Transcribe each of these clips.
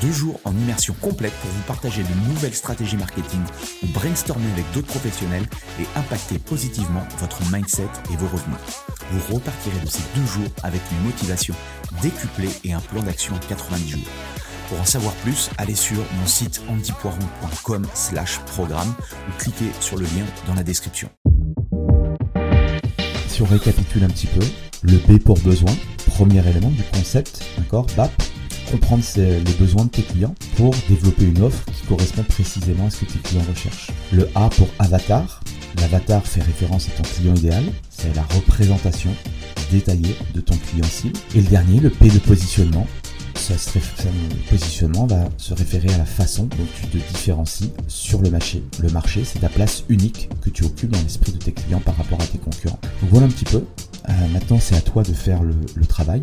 Deux jours en immersion complète pour vous partager de nouvelles stratégies marketing ou brainstormer avec d'autres professionnels et impacter positivement votre mindset et vos revenus. Vous repartirez de ces deux jours avec une motivation décuplée et un plan d'action en 90 jours. Pour en savoir plus, allez sur mon site antipoiron.com slash programme ou cliquez sur le lien dans la description. Si on récapitule un petit peu, le B pour besoin, premier élément du concept, d'accord, BAP, comprendre les besoins de tes clients pour développer une offre qui correspond précisément à ce que tes clients recherchent. Le A pour avatar. L'avatar fait référence à ton client idéal. C'est la représentation détaillée de ton client cible. Et le dernier, le P de positionnement. Ça le positionnement va se référer à la façon dont tu te différencies sur le marché. Le marché, c'est ta place unique que tu occupes dans l'esprit de tes clients par rapport à tes concurrents. Voilà un petit peu. Euh, maintenant, c'est à toi de faire le travail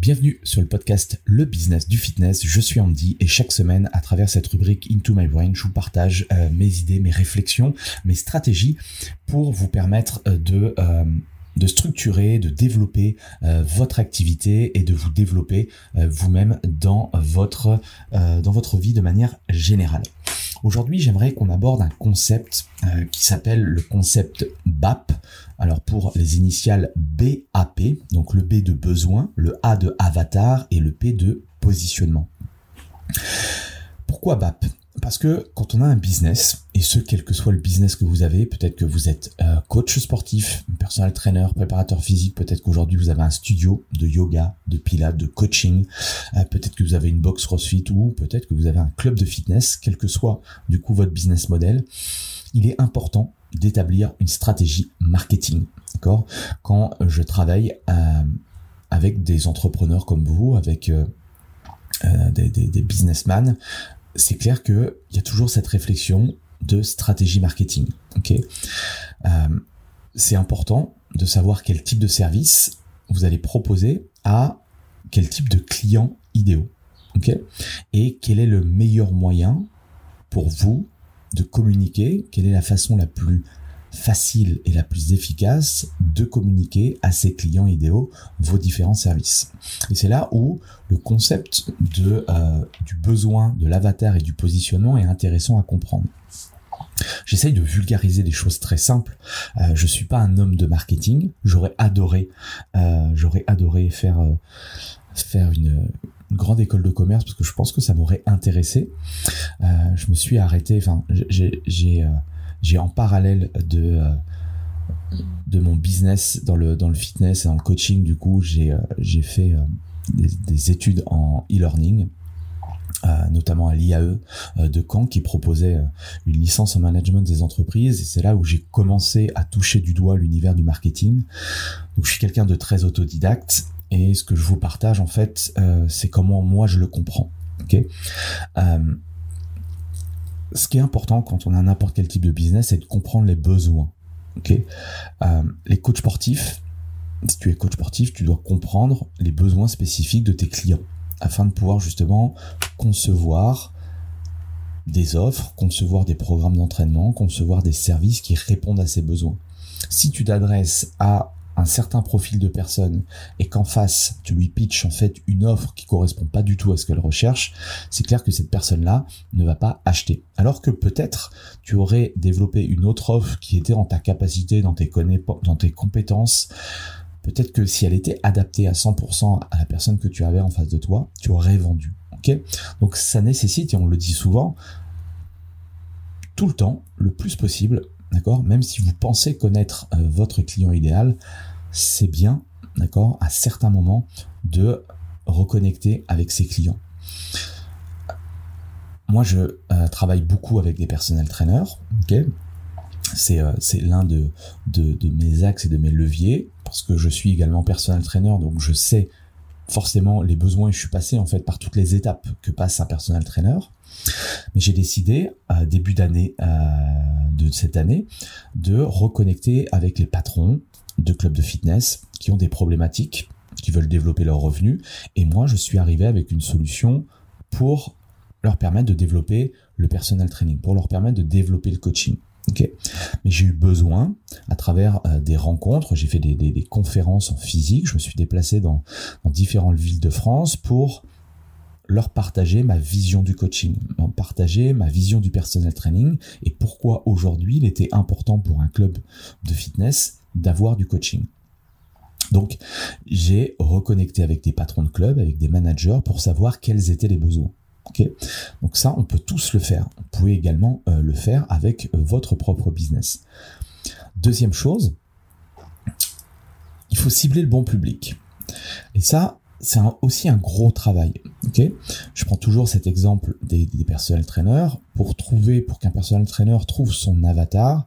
Bienvenue sur le podcast Le Business du Fitness. Je suis Andy et chaque semaine, à travers cette rubrique Into My Brain, je vous partage euh, mes idées, mes réflexions, mes stratégies pour vous permettre euh, de euh, de structurer, de développer votre activité et de vous développer vous-même dans votre vie de manière générale. Aujourd'hui, j'aimerais qu'on aborde un concept qui s'appelle le concept BAP. Alors pour les initiales BAP, donc le B de besoin, le A de avatar et le P de positionnement. Pourquoi BAP parce que quand on a un business, et ce quel que soit le business que vous avez, peut-être que vous êtes euh, coach sportif, personnel trainer, préparateur physique, peut-être qu'aujourd'hui vous avez un studio de yoga, de pilates, de coaching, euh, peut-être que vous avez une box CrossFit ou peut-être que vous avez un club de fitness, quel que soit du coup votre business model, il est important d'établir une stratégie marketing. D'accord? Quand je travaille euh, avec des entrepreneurs comme vous, avec des, des, des businessmen, c'est clair qu'il y a toujours cette réflexion de stratégie marketing. Ok, euh, c'est important de savoir quel type de service vous allez proposer à quel type de clients idéaux. Ok, et quel est le meilleur moyen pour vous de communiquer Quelle est la façon la plus facile et la plus efficace de communiquer à ses clients idéaux vos différents services. Et c'est là où le concept de, euh, du besoin, de l'avatar et du positionnement est intéressant à comprendre. J'essaye de vulgariser des choses très simples. Euh, je suis pas un homme de marketing. J'aurais adoré, euh, euh, faire une, une, grande école de commerce parce que je pense que ça m'aurait intéressé. Euh, je me suis arrêté. Enfin, j'ai j'ai en parallèle de euh, de mon business dans le dans le fitness et dans le coaching du coup j'ai euh, j'ai fait euh, des, études en e-learning notamment à l'IAE de Caen qui proposait une licence en management des entreprises et c'est là où j'ai commencé à toucher du doigt l'univers du marketing. Donc je suis quelqu'un de très autodidacte et ce que je vous partage en fait c'est comment moi je le comprends. Ok? Ce qui est important quand on a n'importe quel type de business, c'est de comprendre les besoins. Euh, les coachs sportifs, si tu es coach sportif, tu dois comprendre les besoins spécifiques de tes clients afin de pouvoir justement concevoir des offres, concevoir des programmes d'entraînement, concevoir des services qui répondent à ces besoins. Si tu t'adresses à certain profil de personne et qu'en face tu lui pitches en fait une offre qui correspond pas du tout à ce qu'elle recherche, c'est clair que cette personne-là ne va pas acheter. Alors que peut-être tu aurais développé une autre offre qui était en ta capacité, dans tes, dans tes compétences, peut-être que si elle était adaptée à 100% à la personne que tu avais en face de toi, tu aurais vendu. Ok? Donc ça nécessite, et on le dit souvent, tout le temps, le plus possible, d'accord? Même si vous pensez connaître euh, votre client idéal, c'est bien, d'accord, à certains moments, de reconnecter avec ses clients. Moi, je euh, travaille beaucoup avec des personnels trainers, ok c'est euh, l'un de, de, mes axes et de mes leviers parce que je suis également personnel trainer donc je sais forcément les besoins et je suis passé en fait par toutes les étapes que passe un personnel trainer mais j'ai décidé, à début d'année euh, de cette année, de reconnecter avec les patrons de clubs de fitness qui ont des problématiques, qui veulent développer leurs revenus. Et moi, je suis arrivé avec une solution pour leur permettre de développer le personal training, pour leur permettre de développer le coaching. Mais j'ai eu besoin, à travers euh, des rencontres, j'ai fait des, conférences en physique, je me suis déplacé dans, dans différentes villes de France pour leur partager ma vision du coaching, partager ma vision du personnel training et pourquoi aujourd'hui il était important pour un club de fitness d'avoir du coaching. Donc, j'ai reconnecté avec des patrons de club, avec des managers pour savoir quels étaient les besoins. Donc ça, on peut tous le faire. Vous pouvez également euh, le faire avec euh, votre propre business. Deuxième chose, il faut cibler le bon public. Et ça, c'est aussi un gros travail. Ok, je prends toujours cet exemple des, des personnel trainers pour trouver, pour qu'un personnel trainer trouve son avatar.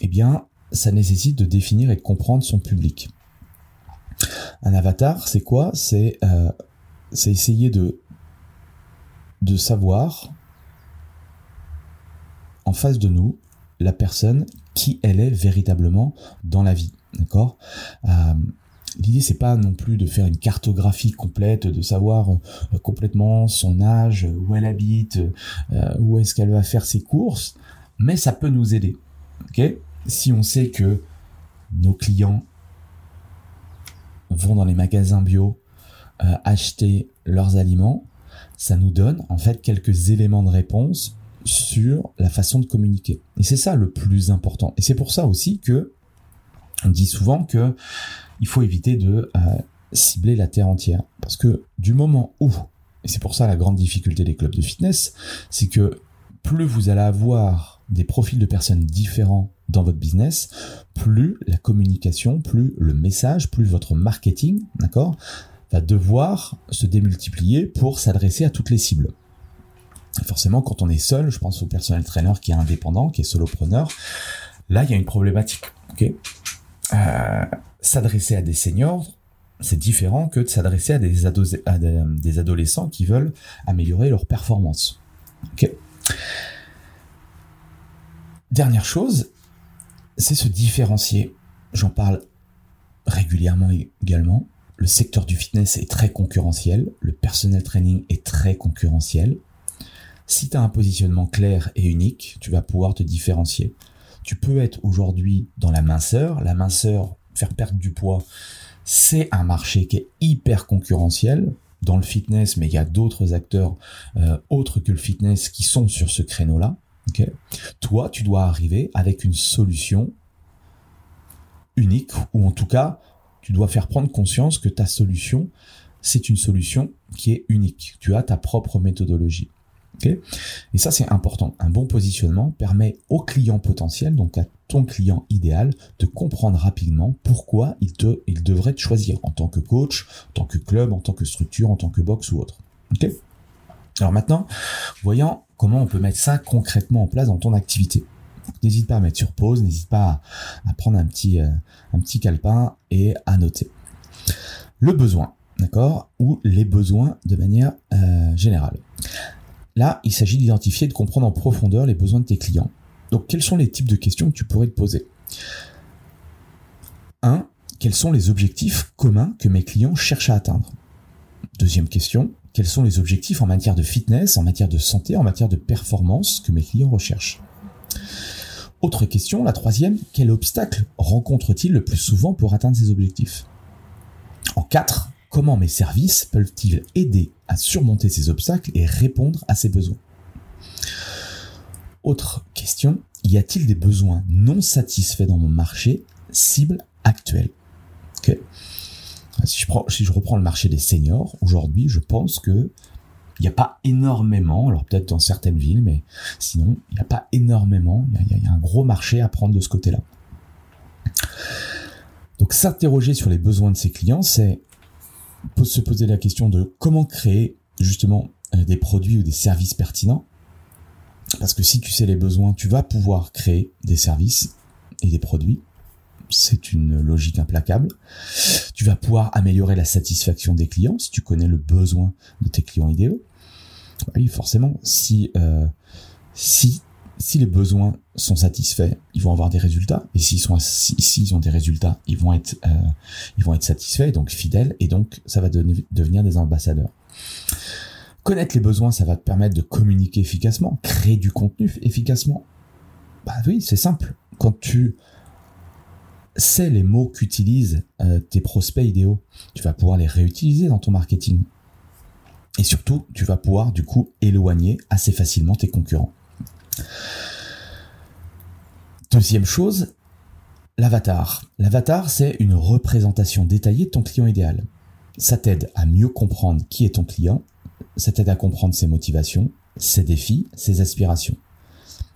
Eh bien, ça nécessite de définir et de comprendre son public. Un avatar, c'est quoi? C'est euh, c'est essayer de de savoir en face de nous la personne qui elle est véritablement dans la vie. D'accord? Euh, L'idée c'est pas non plus de faire une cartographie complète, de savoir euh, complètement son âge, où elle habite, euh, où est-ce qu'elle va faire ses courses, mais ça peut nous aider. Ok? Si on sait que nos clients vont dans les magasins bio euh, acheter leurs aliments, ça nous donne en fait quelques éléments de réponse sur la façon de communiquer. Et c'est ça le plus important. Et c'est pour ça aussi que on dit souvent que il faut éviter de euh, cibler la terre entière. Parce que du moment où, et c'est pour ça la grande difficulté des clubs de fitness, c'est que plus vous allez avoir des profils de personnes différents dans votre business, plus la communication, plus le message, plus votre marketing, d'accord, va devoir se démultiplier pour s'adresser à toutes les cibles. forcément, quand on est seul, je pense au personnel trainer qui est indépendant, qui est solopreneur, là, il y a une problématique. ok? Euh, s'adresser à des seniors, c'est différent que de s'adresser à, des, des, adolescents qui veulent améliorer leur performance. Dernière chose, c'est se différencier. J'en parle régulièrement également. Le secteur du fitness est très concurrentiel, le personnel training est très concurrentiel. Si tu as un positionnement clair et unique, tu vas pouvoir te différencier. Tu peux être aujourd'hui dans la minceur. La minceur, faire perdre du poids, c'est un marché qui est hyper concurrentiel dans le fitness, mais il y a d'autres acteurs euh, autres que le fitness qui sont sur ce créneau-là. Okay Toi, tu dois arriver avec une solution unique, ou en tout cas, tu dois faire prendre conscience que ta solution, c'est une solution qui est unique. Tu as ta propre méthodologie. Et ça, c'est important. Un bon positionnement permet au client potentiel, donc à ton client idéal, de comprendre rapidement pourquoi il, te, il devrait te choisir en tant que coach, en tant que club, en tant que structure, en tant que box ou autre. Alors maintenant, voyons comment on peut mettre ça concrètement en place dans ton activité. N'hésite pas à mettre sur pause, n'hésite pas à, prendre un petit, euh, un calepin et à noter. Le besoin, d'accord? Ou les besoins de manière euh, générale. Là, il s'agit d'identifier et de comprendre en profondeur les besoins de tes clients. Donc, quels sont les types de questions que tu pourrais te poser? 1. Quels sont les objectifs communs que mes clients cherchent à atteindre? Deuxième question, quels sont les objectifs en matière de fitness, en matière de santé, en matière de performance que mes clients recherchent? Autre question, la troisième, quel obstacle rencontre-t-il le plus souvent pour atteindre ses objectifs? En quatre, comment mes services peuvent-ils aider à surmonter ces obstacles et répondre à ses besoins? Autre question, y a-t-il des besoins non satisfaits dans mon marché cible actuel si, je reprends le marché des seniors, aujourd'hui, je pense que il n'y a pas énormément, alors peut-être dans certaines villes, mais sinon, il n'y a pas énormément, il y, a un gros marché à prendre de ce côté-là. Donc s'interroger sur les besoins de ses clients, c'est se poser la question de comment créer justement euh, des produits ou des services pertinents. Parce que si tu sais les besoins, tu vas pouvoir créer des services et des produits. C'est une logique implacable. Tu vas pouvoir améliorer la satisfaction des clients si tu connais le besoin de tes clients idéaux. Oui, forcément, si euh, si si les besoins sont satisfaits, ils vont avoir des résultats. Et s'ils sont, s'ils ont des résultats, ils vont être, euh, ils vont être satisfaits, donc fidèles, et donc ça va devenir des ambassadeurs. Connaître les besoins, ça va te permettre de communiquer efficacement, créer du contenu efficacement. Bah oui, c'est simple. Quand tu sais les mots qu'utilisent euh, tes prospects idéaux, tu vas pouvoir les réutiliser dans ton marketing. Et surtout, tu vas pouvoir du coup éloigner assez facilement tes concurrents. Deuxième chose, l'avatar. L'avatar, c'est une représentation détaillée de ton client idéal. Ça t'aide à mieux comprendre qui est ton client, ça t'aide à comprendre ses motivations, ses défis, ses aspirations.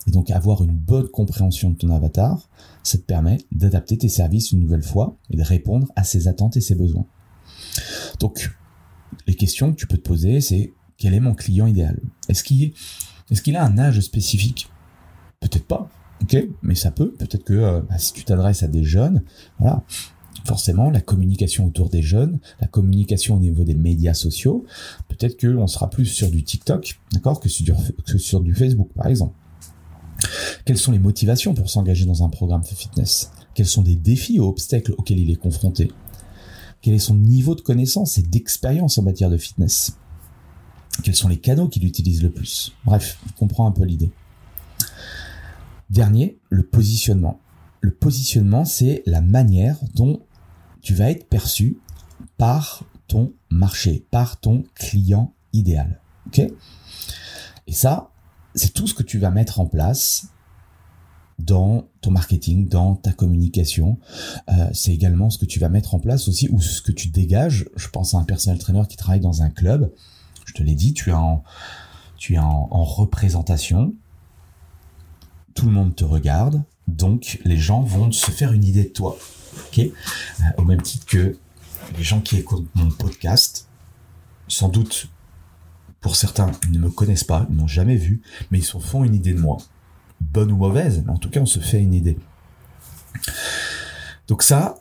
Et donc avoir une bonne compréhension de ton avatar, ça te permet d'adapter tes services une nouvelle fois et de répondre à ses attentes et ses besoins. Donc, les questions que tu peux te poser, c'est quel est mon client idéal? Est-ce qu'il est, a un âge spécifique? Peut-être pas. Ok, mais ça peut. Peut-être que euh, bah, si tu t'adresses à des jeunes, voilà, forcément la communication autour des jeunes, la communication au niveau des médias sociaux, peut-être qu'on sera plus sur du TikTok, d'accord, que sur du Facebook, par exemple. Quelles sont les motivations pour s'engager dans un programme de fitness? Quels sont les défis ou obstacles auxquels il est confronté? Quel est son niveau de connaissance et d'expérience en matière de fitness? Quels sont les canaux qu'il utilise le plus? Bref, on comprend un peu l'idée. Dernier, le positionnement. Le positionnement, c'est la manière dont tu vas être perçu par ton marché, par ton client idéal. Et ça, c'est tout ce que tu vas mettre en place dans ton marketing, dans ta communication. Euh, c'est également ce que tu vas mettre en place aussi, ou ce que tu dégages. Je pense à un personnel trainer qui travaille dans un club. Je te l'ai dit, tu es en, tu es en représentation tout le monde te regarde, donc les gens vont se faire une idée de toi. euh, Au même titre que les gens qui écoutent mon podcast, sans doute, pour certains, ils ne me connaissent pas, ils m'ont jamais vu, mais ils se font une idée de moi. Bonne ou mauvaise, mais en tout cas, on se fait une idée. Donc ça,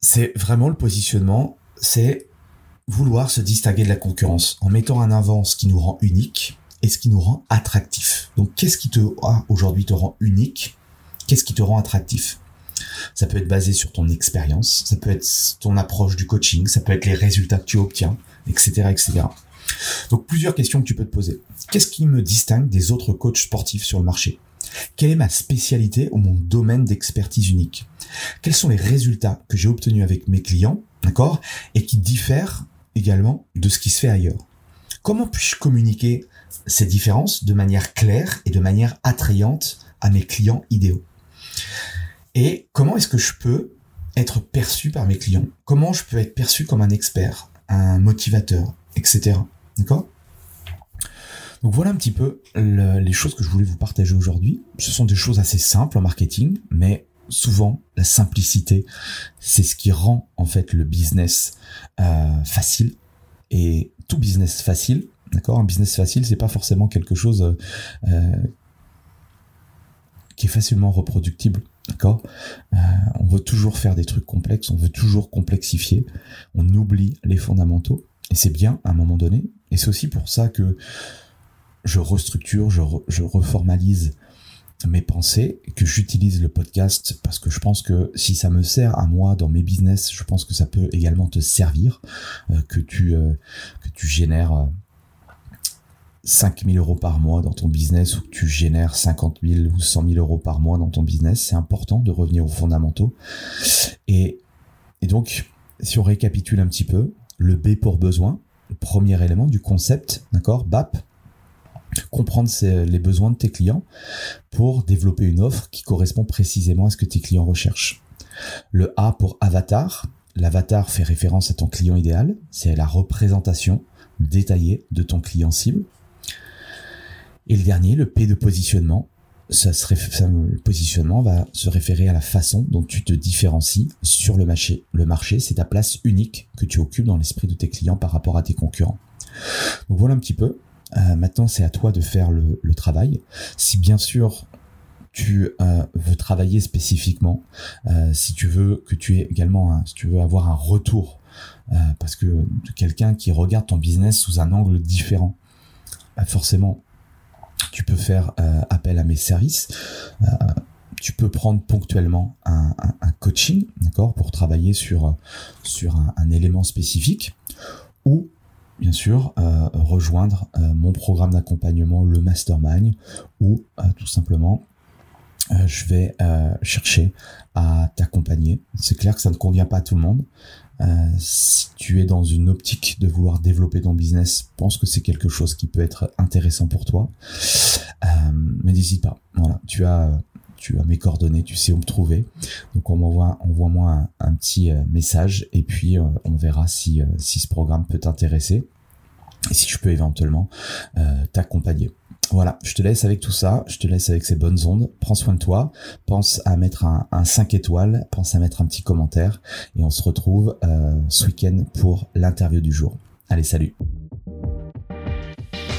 c'est vraiment le positionnement, c'est vouloir se distinguer de la concurrence en mettant en avant ce qui nous rend unique et ce qui nous rend attractif. Donc qu'est-ce qui te ah, aujourd'hui te rend unique? Qu'est-ce qui te rend attractif? Ça peut être basé sur ton expérience, ça peut être ton approche du coaching, ça peut être les résultats que tu obtiens, etc., etc. Donc plusieurs questions que tu peux te poser. Qu'est-ce qui me distingue des autres coachs sportifs sur le marché? Quelle est ma spécialité ou mon domaine d'expertise unique? Quels sont les résultats que j'ai obtenus avec mes clients, d'accord, et qui diffèrent également de ce qui se fait ailleurs? Comment puis-je communiquer ces différences de manière claire et de manière attrayante à mes clients idéaux? Et comment est-ce que je peux être perçu par mes clients? Comment je peux être perçu comme un expert, un motivateur, etc. D'accord? Donc voilà un petit peu les choses que je voulais vous partager aujourd'hui. Ce sont des choses assez simples en marketing, mais souvent la simplicité, c'est ce qui rend en fait le business euh, facile. Et tout business facile, D'accord? Un business facile, c'est pas forcément quelque chose euh, euh, qui est facilement reproductible. D'accord? On veut toujours faire des trucs complexes, on veut toujours complexifier, on oublie les fondamentaux. Et c'est bien à un moment donné. Et c'est aussi pour ça que je restructure, je, reformalise mes pensées, que j'utilise le podcast parce que je pense que si ça me sert à moi dans mes business, je pense que ça peut également te servir, que tu que tu génères 5000 euros par mois dans ton business ou que tu génères 50 000 ou 100 000 euros par mois dans ton business, c'est important de revenir aux fondamentaux. Et, donc, si on récapitule un petit peu, le B pour besoin, premier élément du concept, d'accord, BAP, comprendre les besoins de tes clients pour développer une offre qui correspond précisément à ce que tes clients recherchent. Le A pour avatar, l'avatar fait référence à ton client idéal, c'est la représentation détaillée de ton client cible. Et le dernier, le P de positionnement, ça le positionnement va se référer à la façon dont tu te différencies sur le marché. Le marché, c'est ta place unique que tu occupes dans l'esprit de tes clients par rapport à tes concurrents. Donc voilà un petit peu. Euh, maintenant, c'est à toi de faire le, travail. Si bien sûr tu euh, veux travailler spécifiquement, euh, si tu veux que tu aies également, si tu veux avoir un retour, parce que quelqu'un qui regarde ton business sous un angle différent, bah, forcément, tu peux faire appel à mes services. tu peux prendre ponctuellement un, coaching, d'accord, pour travailler sur sur un, élément spécifique, ou bien sûr, euh, rejoindre euh, mon programme d'accompagnement, le Mastermind, où euh, tout simplement, je vais chercher à t'accompagner. C'est clair que ça ne convient pas à tout le monde. Si tu es dans une optique de vouloir développer ton business, pense que c'est quelque chose qui peut être intéressant pour toi. mais n'hésite pas. Voilà, tu as tu as mes coordonnées, tu sais où me trouver. Donc on m'envoie, envoie-moi un, petit euh, message et puis euh, on verra si, euh, si ce programme peut t'intéresser et si je peux éventuellement t'accompagner. Voilà, je te laisse avec tout ça, je te laisse avec ces bonnes ondes, prends soin de toi, pense à mettre un, un 5 étoiles, pense à mettre un petit commentaire et on se retrouve ce week-end pour l'interview du jour. Allez, salut